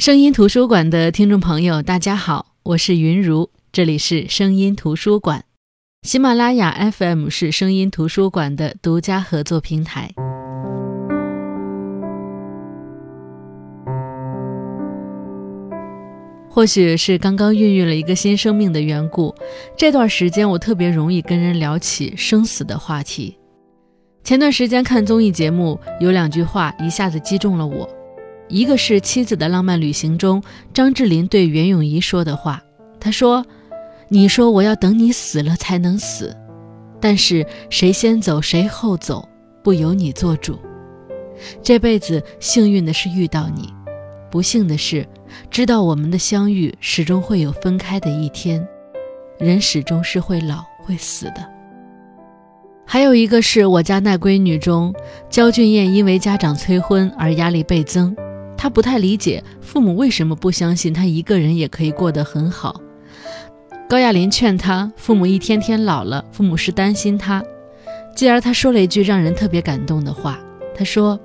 声音图书馆的听众朋友，大家好，我是云如，这里是声音图书馆。喜马拉雅 FM 是声音图书馆的独家合作平台。或许是刚刚孕育了一个新生命的缘故，这段时间我特别容易跟人聊起生死的话题。前段时间看综艺节目，有两句话一下子击中了我。一个是《妻子的浪漫旅行》中张智霖对袁咏仪说的话，他说：“你说我要等你死了才能死，但是谁先走谁后走，不由你做主。这辈子幸运的是遇到你，不幸的是知道我们的相遇始终会有分开的一天，人始终是会老会死的。”还有一个是我家那闺女中焦俊艳因为家长催婚而压力倍增。他不太理解父母为什么不相信他一个人也可以过得很好。高亚麟劝他，父母一天天老了，父母是担心他。继而他说了一句让人特别感动的话，他说：“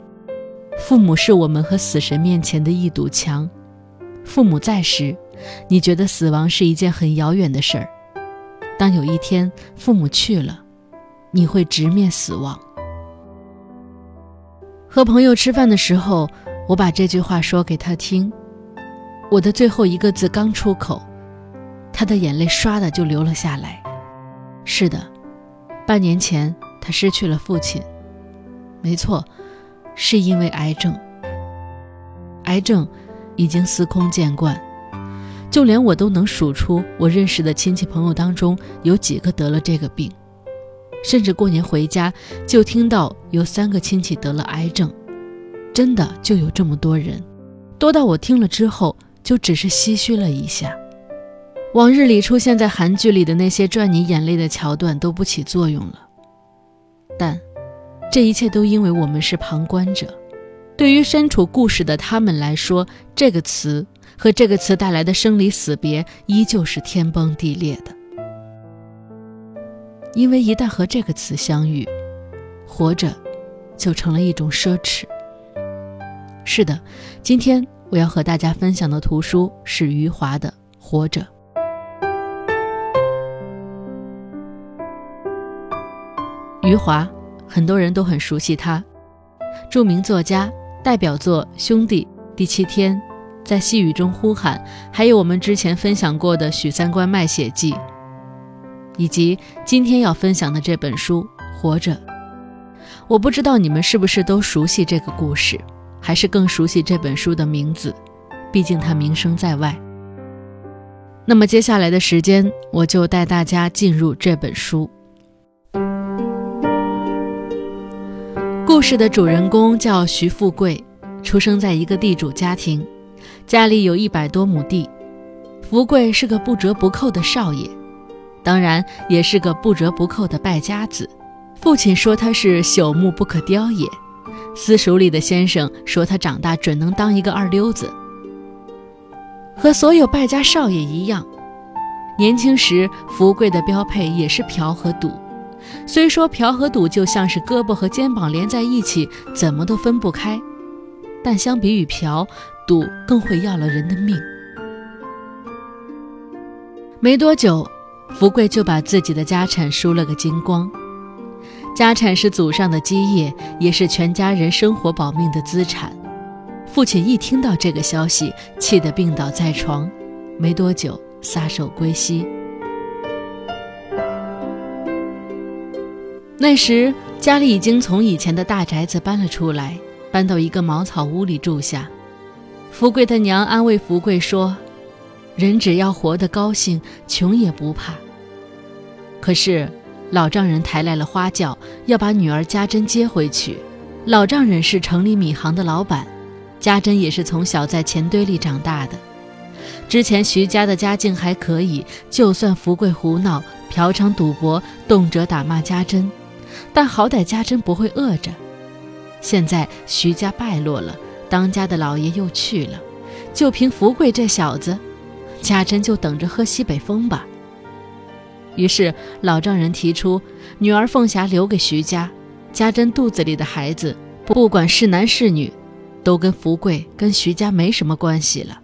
父母是我们和死神面前的一堵墙。父母在时，你觉得死亡是一件很遥远的事儿；当有一天父母去了，你会直面死亡。”和朋友吃饭的时候。我把这句话说给他听，我的最后一个字刚出口，他的眼泪唰的就流了下来。是的，半年前他失去了父亲，没错，是因为癌症。癌症已经司空见惯，就连我都能数出我认识的亲戚朋友当中有几个得了这个病，甚至过年回家就听到有三个亲戚得了癌症。真的就有这么多人，多到我听了之后就只是唏嘘了一下。往日里出现在韩剧里的那些赚你眼泪的桥段都不起作用了。但，这一切都因为我们是旁观者。对于身处故事的他们来说，这个词和这个词带来的生离死别依旧是天崩地裂的。因为一旦和这个词相遇，活着就成了一种奢侈。是的，今天我要和大家分享的图书是余华的《活着》。余华，很多人都很熟悉他，著名作家，代表作《兄弟》《第七天》《在细雨中呼喊》，还有我们之前分享过的《许三观卖血记》，以及今天要分享的这本书《活着》。我不知道你们是不是都熟悉这个故事。还是更熟悉这本书的名字，毕竟它名声在外。那么接下来的时间，我就带大家进入这本书。故事的主人公叫徐富贵，出生在一个地主家庭，家里有一百多亩地。富贵是个不折不扣的少爷，当然也是个不折不扣的败家子。父亲说他是朽木不可雕也。私塾里的先生说，他长大准能当一个二流子。和所有败家少爷一样，年轻时福贵的标配也是嫖和赌。虽说嫖和赌就像是胳膊和肩膀连在一起，怎么都分不开，但相比于嫖，赌更会要了人的命。没多久，福贵就把自己的家产输了个精光。家产是祖上的基业，也是全家人生活保命的资产。父亲一听到这个消息，气得病倒在床，没多久撒手归西。那时家里已经从以前的大宅子搬了出来，搬到一个茅草屋里住下。福贵的娘安慰福贵说：“人只要活得高兴，穷也不怕。”可是。老丈人抬来了花轿，要把女儿家珍接回去。老丈人是城里米行的老板，家珍也是从小在钱堆里长大的。之前徐家的家境还可以，就算福贵胡闹、嫖娼、赌博，动辄打骂家珍，但好歹家珍不会饿着。现在徐家败落了，当家的老爷又去了，就凭福贵这小子，家珍就等着喝西北风吧。于是老丈人提出，女儿凤霞留给徐家，家珍肚子里的孩子，不管是男是女，都跟福贵跟徐家没什么关系了。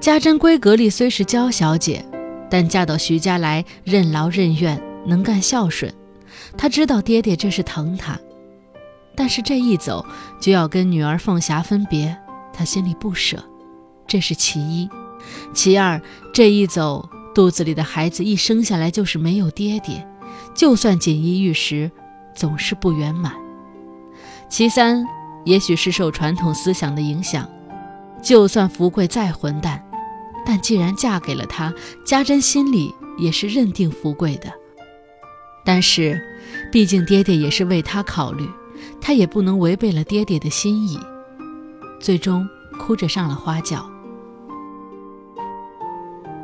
家珍闺阁里虽是娇小姐，但嫁到徐家来，任劳任怨，能干孝顺。她知道爹爹这是疼她，但是这一走就要跟女儿凤霞分别，她心里不舍，这是其一。其二，这一走，肚子里的孩子一生下来就是没有爹爹，就算锦衣玉食，总是不圆满。其三，也许是受传统思想的影响，就算福贵再混蛋，但既然嫁给了他，家珍心里也是认定福贵的。但是，毕竟爹爹也是为他考虑，他也不能违背了爹爹的心意。最终，哭着上了花轿。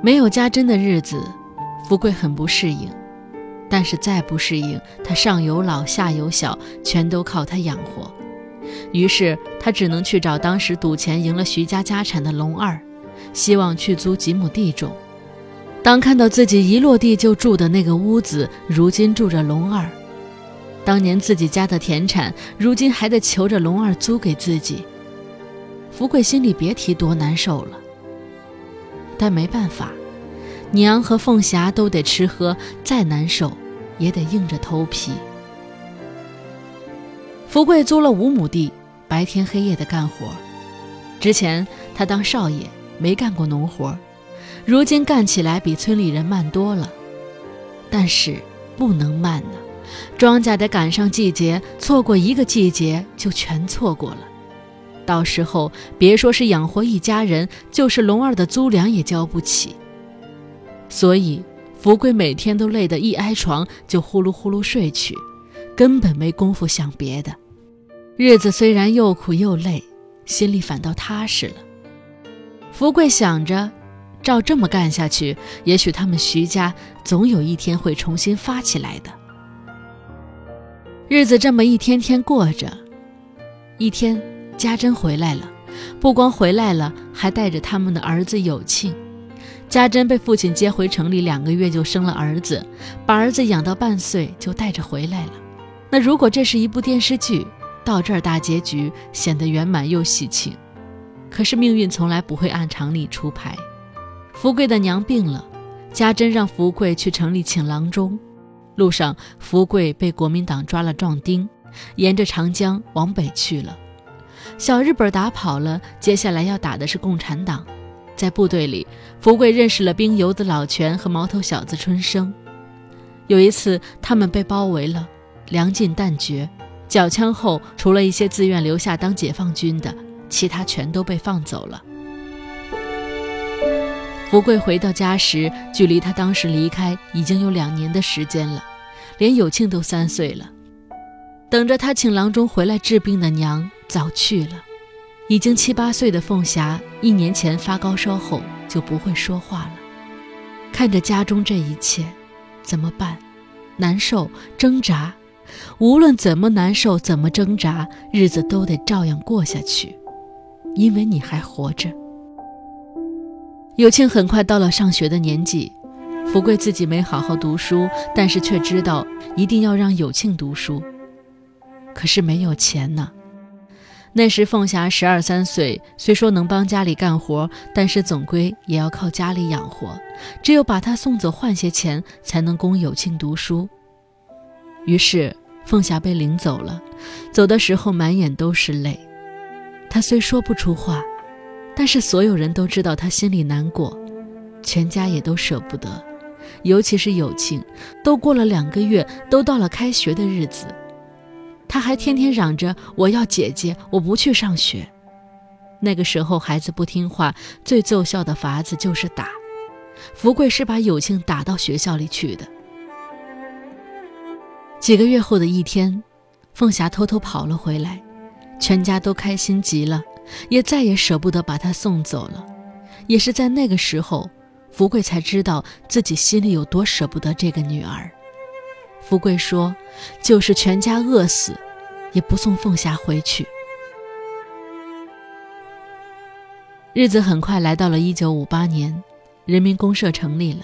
没有家珍的日子，福贵很不适应。但是再不适应，他上有老下有小，全都靠他养活。于是他只能去找当时赌钱赢了徐家家产的龙二，希望去租几亩地种。当看到自己一落地就住的那个屋子，如今住着龙二；当年自己家的田产，如今还得求着龙二租给自己，福贵心里别提多难受了。但没办法，娘和凤霞都得吃喝，再难受也得硬着头皮。福贵租了五亩地，白天黑夜的干活。之前他当少爷，没干过农活，如今干起来比村里人慢多了。但是不能慢呢，庄稼得赶上季节，错过一个季节就全错过了。到时候别说是养活一家人，就是龙二的租粮也交不起。所以福贵每天都累得一挨床就呼噜呼噜睡去，根本没工夫想别的。日子虽然又苦又累，心里反倒踏实了。福贵想着，照这么干下去，也许他们徐家总有一天会重新发起来的。日子这么一天天过着，一天。家珍回来了，不光回来了，还带着他们的儿子有庆。家珍被父亲接回城里，两个月就生了儿子，把儿子养到半岁就带着回来了。那如果这是一部电视剧，到这儿大结局显得圆满又喜庆。可是命运从来不会按常理出牌。福贵的娘病了，家珍让福贵去城里请郎中。路上，福贵被国民党抓了壮丁，沿着长江往北去了。小日本打跑了，接下来要打的是共产党。在部队里，福贵认识了兵油子老全和毛头小子春生。有一次，他们被包围了，粮尽弹绝，缴枪后，除了一些自愿留下当解放军的，其他全都被放走了。福贵回到家时，距离他当时离开已经有两年的时间了，连有庆都三岁了。等着他请郎中回来治病的娘。早去了，已经七八岁的凤霞，一年前发高烧后就不会说话了。看着家中这一切，怎么办？难受，挣扎。无论怎么难受，怎么挣扎，日子都得照样过下去，因为你还活着。有庆很快到了上学的年纪，福贵自己没好好读书，但是却知道一定要让有庆读书。可是没有钱呢。那时凤霞十二三岁，虽说能帮家里干活，但是总归也要靠家里养活。只有把她送走换些钱，才能供有庆读书。于是凤霞被领走了，走的时候满眼都是泪。她虽说不出话，但是所有人都知道她心里难过，全家也都舍不得，尤其是有庆，都过了两个月，都到了开学的日子。他还天天嚷着我要姐姐，我不去上学。那个时候孩子不听话，最奏效的法子就是打。福贵是把有庆打到学校里去的。几个月后的一天，凤霞偷偷跑了回来，全家都开心极了，也再也舍不得把她送走了。也是在那个时候，福贵才知道自己心里有多舍不得这个女儿。福贵说：“就是全家饿死，也不送凤霞回去。”日子很快来到了一九五八年，人民公社成立了，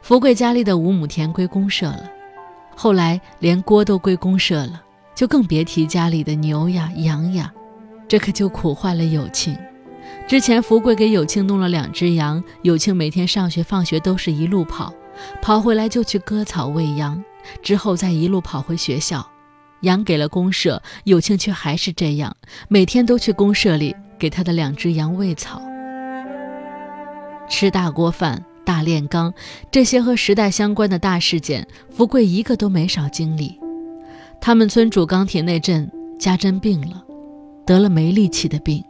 福贵家里的五亩田归公社了，后来连锅都归公社了，就更别提家里的牛呀、羊呀，这可就苦坏了有庆。之前福贵给有庆弄了两只羊，有庆每天上学放学都是一路跑，跑回来就去割草喂羊，之后再一路跑回学校。羊给了公社，有庆却还是这样，每天都去公社里给他的两只羊喂草。吃大锅饭、大炼钢，这些和时代相关的大事件，福贵一个都没少经历。他们村主钢铁那阵家珍病了，得了没力气的病。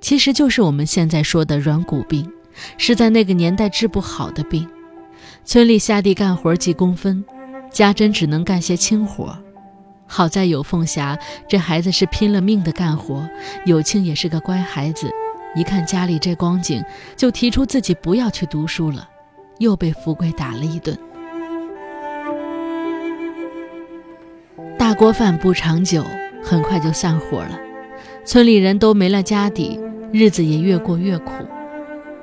其实就是我们现在说的软骨病，是在那个年代治不好的病。村里下地干活计工分，家珍只能干些轻活。好在有凤霞，这孩子是拼了命的干活。有庆也是个乖孩子，一看家里这光景，就提出自己不要去读书了，又被福贵打了一顿。大锅饭不长久，很快就散伙了，村里人都没了家底。日子也越过越苦，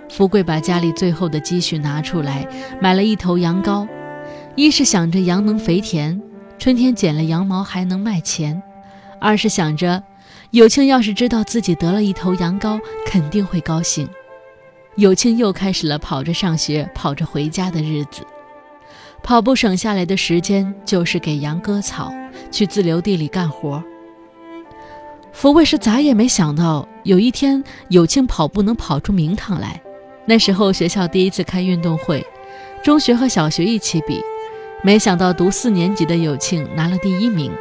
福贵把家里最后的积蓄拿出来，买了一头羊羔，一是想着羊能肥田，春天剪了羊毛还能卖钱；二是想着有庆要是知道自己得了一头羊羔，肯定会高兴。有庆又开始了跑着上学、跑着回家的日子。跑步省下来的时间，就是给羊割草，去自留地里干活。福贵是咋也没想到，有一天有庆跑步能跑出名堂来。那时候学校第一次开运动会，中学和小学一起比，没想到读四年级的有庆拿了第一名。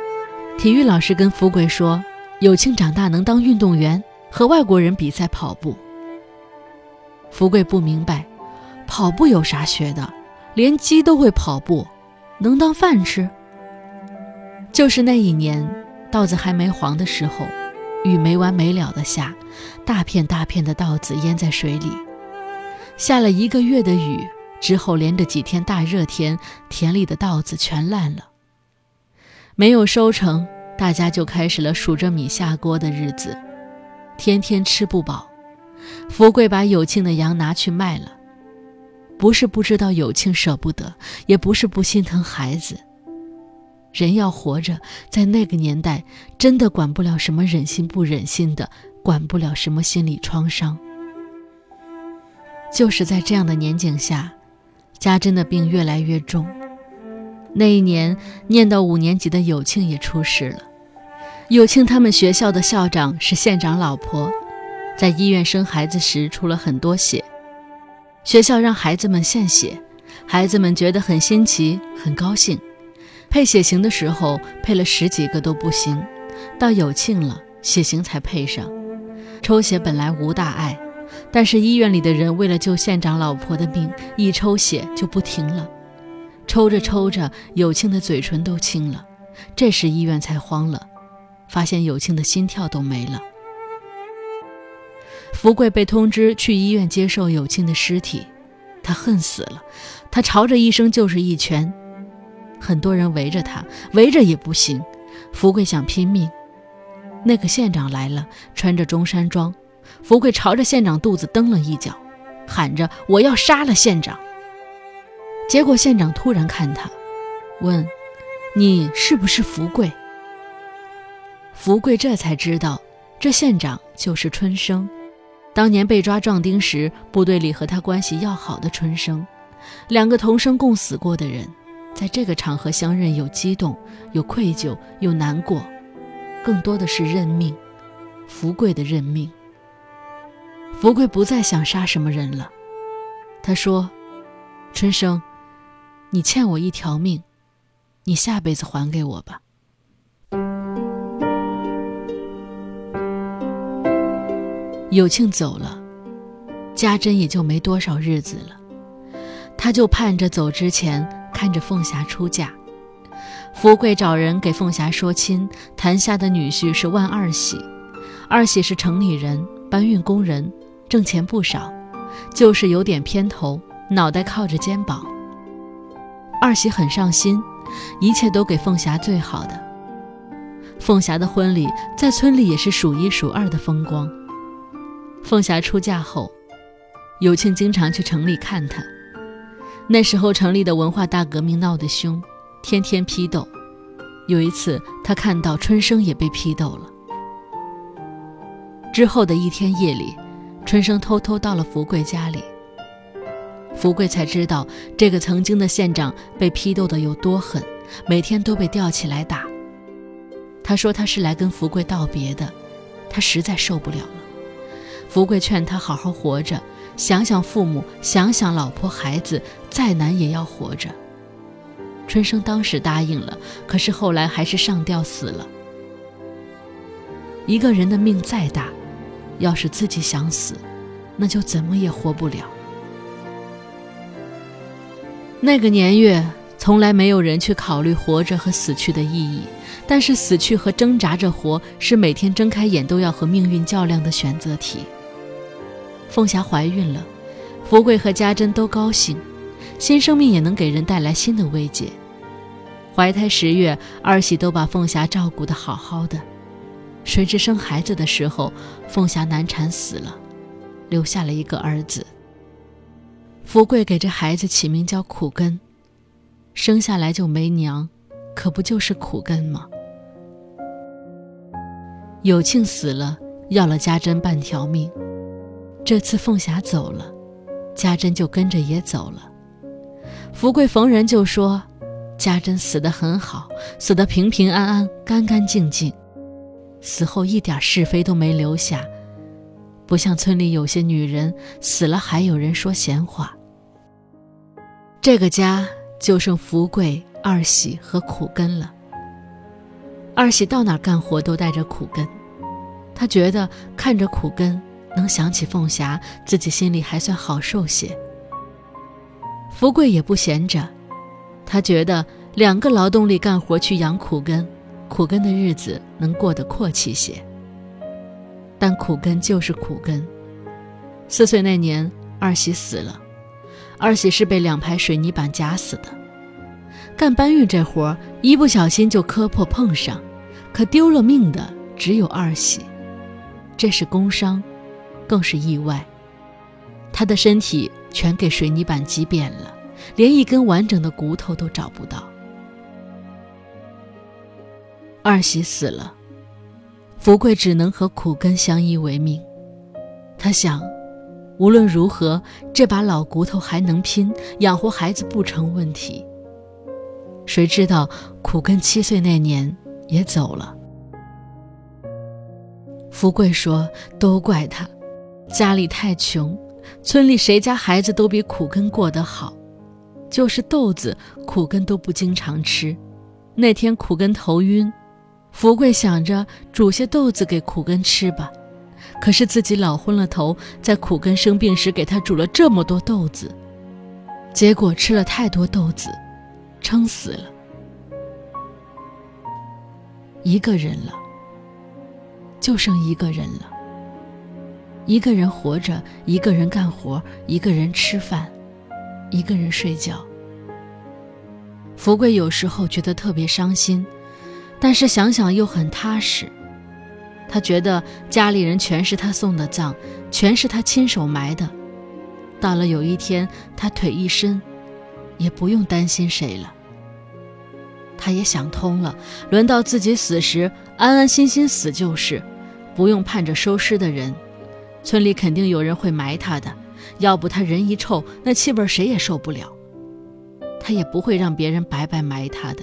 体育老师跟福贵说，有庆长大能当运动员，和外国人比赛跑步。福贵不明白，跑步有啥学的？连鸡都会跑步，能当饭吃？就是那一年，稻子还没黄的时候。雨没完没了的下，大片大片的稻子淹在水里。下了一个月的雨之后，连着几天大热天，田里的稻子全烂了。没有收成，大家就开始了数着米下锅的日子，天天吃不饱。福贵把有庆的羊拿去卖了，不是不知道有庆舍不得，也不是不心疼孩子。人要活着，在那个年代，真的管不了什么忍心不忍心的，管不了什么心理创伤。就是在这样的年景下，家珍的病越来越重。那一年，念到五年级的友庆也出事了。友庆他们学校的校长是县长老婆，在医院生孩子时出了很多血，学校让孩子们献血，孩子们觉得很新奇，很高兴。配血型的时候，配了十几个都不行，到有庆了，血型才配上。抽血本来无大碍，但是医院里的人为了救县长老婆的命，一抽血就不停了。抽着抽着，有庆的嘴唇都青了。这时医院才慌了，发现有庆的心跳都没了。福贵被通知去医院接受有庆的尸体，他恨死了，他朝着医生就是一拳。很多人围着他，围着也不行。福贵想拼命。那个县长来了，穿着中山装。福贵朝着县长肚子蹬了一脚，喊着：“我要杀了县长！”结果县长突然看他，问：“你是不是福贵？”福贵这才知道，这县长就是春生，当年被抓壮丁时，部队里和他关系要好的春生，两个同生共死过的人。在这个场合相认，有激动，有愧疚，有难过，更多的是认命，福贵的认命。福贵不再想杀什么人了，他说：“春生，你欠我一条命，你下辈子还给我吧。”有庆走了，家珍也就没多少日子了，他就盼着走之前。看着凤霞出嫁，福贵找人给凤霞说亲，谈下的女婿是万二喜，二喜是城里人，搬运工人，挣钱不少，就是有点偏头，脑袋靠着肩膀。二喜很上心，一切都给凤霞最好的。凤霞的婚礼在村里也是数一数二的风光。凤霞出嫁后，有庆经常去城里看她。那时候城里的文化大革命闹得凶，天天批斗。有一次，他看到春生也被批斗了。之后的一天夜里，春生偷偷到了福贵家里。福贵才知道，这个曾经的县长被批斗的有多狠，每天都被吊起来打。他说他是来跟福贵道别的，他实在受不了了。福贵劝他好好活着，想想父母，想想老婆孩子，再难也要活着。春生当时答应了，可是后来还是上吊死了。一个人的命再大，要是自己想死，那就怎么也活不了。那个年月，从来没有人去考虑活着和死去的意义，但是死去和挣扎着活，是每天睁开眼都要和命运较量的选择题。凤霞怀孕了，福贵和家珍都高兴，新生命也能给人带来新的慰藉。怀胎十月，二喜都把凤霞照顾得好好的。谁知生孩子的时候，凤霞难产死了，留下了一个儿子。福贵给这孩子起名叫苦根，生下来就没娘，可不就是苦根吗？有庆死了，要了家珍半条命。这次凤霞走了，家珍就跟着也走了。福贵逢人就说，家珍死得很好，死得平平安安、干干净净。死后一点是非都没留下，不像村里有些女人死了还有人说闲话。这个家就剩福贵、二喜和苦根了。二喜到哪干活都带着苦根，他觉得看着苦根能想起凤霞，自己心里还算好受些。福贵也不闲着，他觉得两个劳动力干活去养苦根。苦根的日子能过得阔气些，但苦根就是苦根。四岁那年，二喜死了，二喜是被两排水泥板夹死的。干搬运这活，一不小心就磕破碰上，可丢了命的只有二喜，这是工伤，更是意外。他的身体全给水泥板挤扁了，连一根完整的骨头都找不到。二喜死了，福贵只能和苦根相依为命。他想，无论如何，这把老骨头还能拼，养活孩子不成问题。谁知道苦根七岁那年也走了。福贵说：“都怪他，家里太穷，村里谁家孩子都比苦根过得好，就是豆子，苦根都不经常吃。那天苦根头晕。”福贵想着煮些豆子给苦根吃吧，可是自己老昏了头，在苦根生病时给他煮了这么多豆子，结果吃了太多豆子，撑死了。一个人了，就剩一个人了。一个人活着，一个人干活，一个人吃饭，一个人睡觉。福贵有时候觉得特别伤心。但是想想又很踏实，他觉得家里人全是他送的葬，全是他亲手埋的。到了有一天他腿一伸，也不用担心谁了。他也想通了，轮到自己死时，安安心心死就是，不用盼着收尸的人。村里肯定有人会埋他的，要不他人一臭，那气味谁也受不了。他也不会让别人白白埋他的。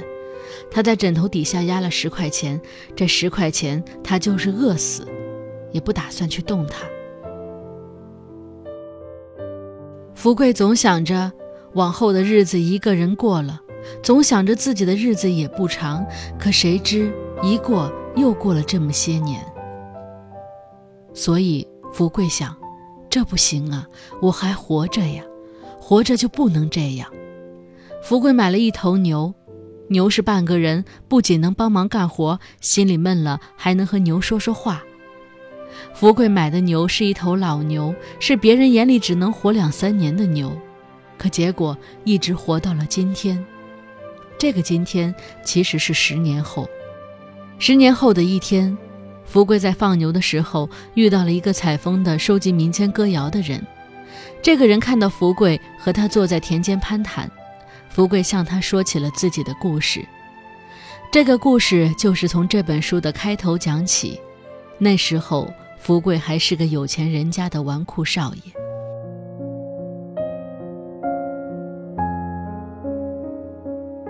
他在枕头底下压了十块钱，这十块钱他就是饿死，也不打算去动它。福贵总想着往后的日子一个人过了，总想着自己的日子也不长，可谁知一过又过了这么些年。所以福贵想，这不行啊，我还活着呀，活着就不能这样。福贵买了一头牛。牛是半个人，不仅能帮忙干活，心里闷了还能和牛说说话。福贵买的牛是一头老牛，是别人眼里只能活两三年的牛，可结果一直活到了今天。这个今天其实是十年后。十年后的一天，福贵在放牛的时候遇到了一个采风的、收集民间歌谣的人。这个人看到福贵，和他坐在田间攀谈。福贵向他说起了自己的故事，这个故事就是从这本书的开头讲起。那时候，福贵还是个有钱人家的纨绔少爷。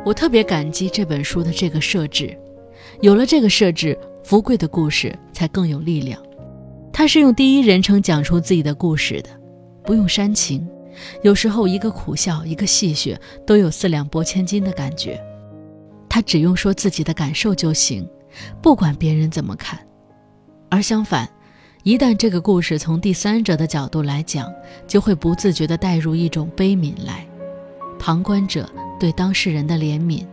我特别感激这本书的这个设置，有了这个设置，福贵的故事才更有力量。他是用第一人称讲述自己的故事的，不用煽情，有时候一个苦笑，一个戏谑，都有四两拨千斤的感觉。他只用说自己的感受就行，不管别人怎么看。而相反，一旦这个故事从第三者的角度来讲，就会不自觉地带入一种悲悯来，旁观者对当事人的怜悯。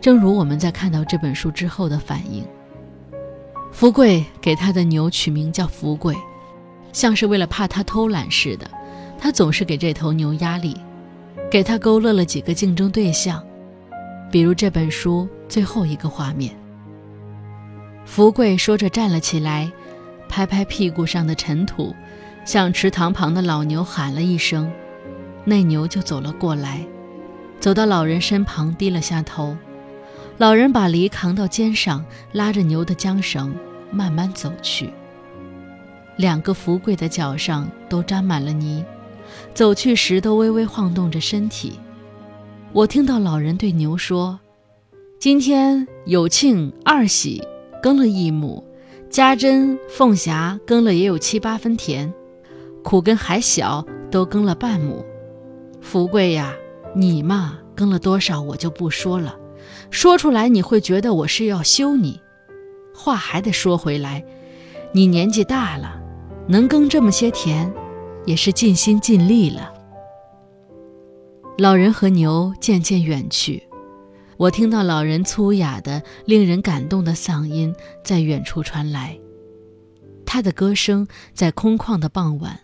正如我们在看到这本书之后的反应。福贵给他的牛取名叫福贵，像是为了怕他偷懒似的，他总是给这头牛压力，给他勾勒了几个竞争对象。比如这本书最后一个画面，福贵说着站了起来，拍拍屁股上的尘土，向池塘旁的老牛喊了一声，那牛就走了过来，走到老人身旁，低了下头。老人把犁扛到肩上，拉着牛的缰绳，慢慢走去。两个福贵的脚上都沾满了泥，走去时都微微晃动着身体。我听到老人对牛说：“今天有庆、二喜耕了一亩，家珍、凤霞耕了也有七八分田，苦根还小，都耕了半亩。福贵呀，你嘛耕了多少，我就不说了，说出来你会觉得我是要羞你。话还得说回来，你年纪大了，能耕这么些田，也是尽心尽力了。”老人和牛渐渐远去，我听到老人粗哑的、令人感动的嗓音在远处传来。他的歌声在空旷的傍晚，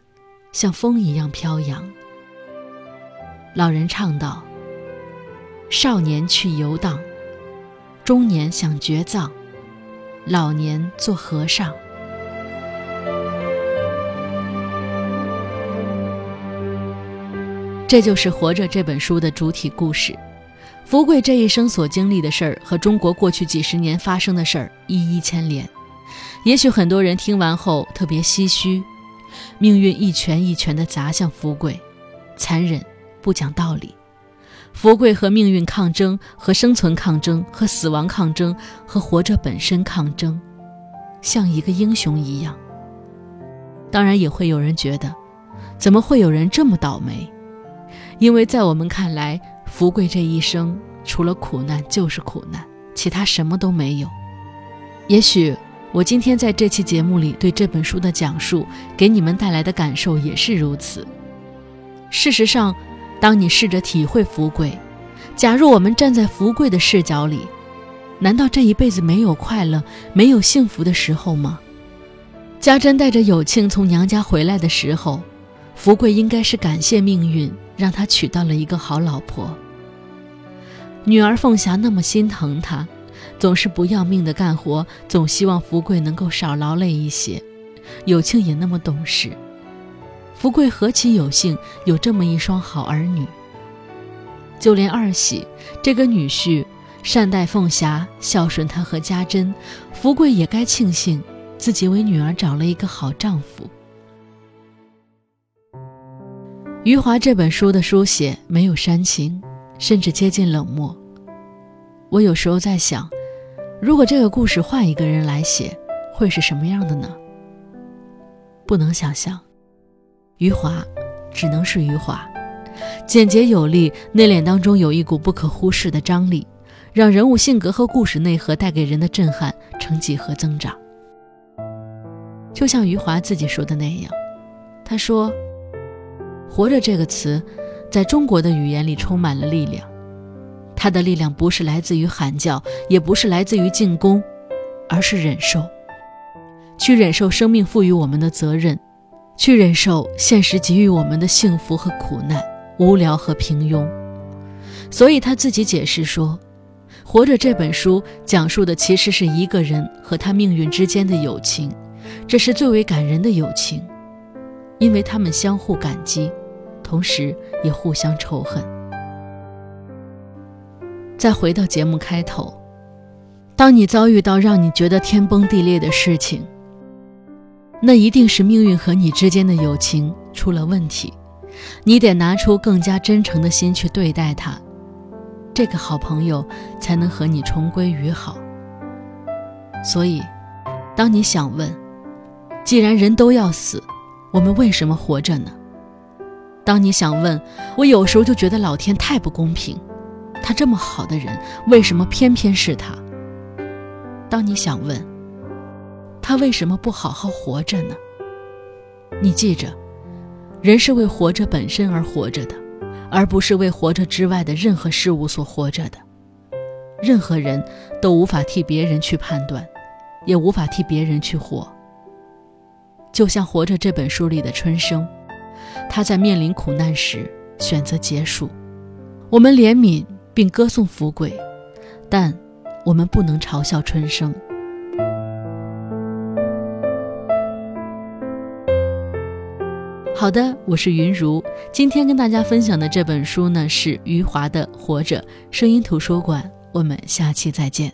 像风一样飘扬。老人唱道：“少年去游荡，中年想绝葬，老年做和尚。”这就是《活着》这本书的主体故事。福贵这一生所经历的事儿和中国过去几十年发生的事儿一一牵连。也许很多人听完后特别唏嘘，命运一拳一拳地砸向福贵，残忍，不讲道理。福贵和命运抗争，和生存抗争，和死亡抗争，和活着本身抗争，像一个英雄一样。当然，也会有人觉得，怎么会有人这么倒霉？因为在我们看来，福贵这一生除了苦难就是苦难，其他什么都没有。也许我今天在这期节目里对这本书的讲述，给你们带来的感受也是如此。事实上，当你试着体会福贵，假如我们站在福贵的视角里，难道这一辈子没有快乐、没有幸福的时候吗？家珍带着有庆从娘家回来的时候，福贵应该是感谢命运。让他娶到了一个好老婆。女儿凤霞那么心疼他，总是不要命的干活，总希望福贵能够少劳累一些。有庆也那么懂事，福贵何其有幸有这么一双好儿女。就连二喜这个女婿善待凤霞，孝顺她和家珍，福贵也该庆幸自己为女儿找了一个好丈夫。余华这本书的书写没有煽情，甚至接近冷漠。我有时候在想，如果这个故事换一个人来写，会是什么样的呢？不能想象。余华，只能是余华，简洁有力，内敛当中有一股不可忽视的张力，让人物性格和故事内核带给人的震撼成几何增长。就像余华自己说的那样，他说。活着这个词，在中国的语言里充满了力量。它的力量不是来自于喊叫，也不是来自于进攻，而是忍受。去忍受生命赋予我们的责任，去忍受现实给予我们的幸福和苦难、无聊和平庸。所以他自己解释说：“活着这本书讲述的其实是一个人和他命运之间的友情，这是最为感人的友情。”因为他们相互感激，同时也互相仇恨。再回到节目开头，当你遭遇到让你觉得天崩地裂的事情，那一定是命运和你之间的友情出了问题，你得拿出更加真诚的心去对待他，这个好朋友才能和你重归于好。所以，当你想问，既然人都要死，我们为什么活着呢？当你想问，我有时候就觉得老天太不公平，他这么好的人，为什么偏偏是他？当你想问，他为什么不好好活着呢？你记着，人是为活着本身而活着的，而不是为活着之外的任何事物所活着的。任何人都无法替别人去判断，也无法替别人去活。就像《活着》这本书里的春生。他在面临苦难时选择结束。我们怜悯并歌颂富贵，但我们不能嘲笑春生。好的，我是云如。今天跟大家分享的这本书呢，是余华的《活着》声音图书馆。我们下期再见。